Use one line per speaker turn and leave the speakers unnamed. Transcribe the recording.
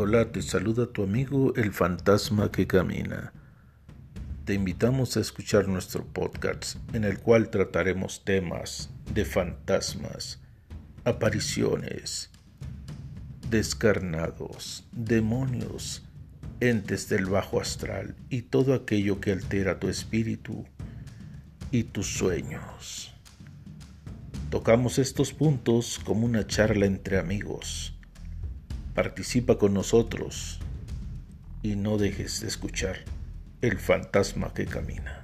Hola, te saluda tu amigo el fantasma que camina. Te invitamos a escuchar nuestro podcast en el cual trataremos temas de fantasmas, apariciones, descarnados, demonios, entes del bajo astral y todo aquello que altera tu espíritu y tus sueños. Tocamos estos puntos como una charla entre amigos Participa con nosotros y no dejes de escuchar el fantasma que camina.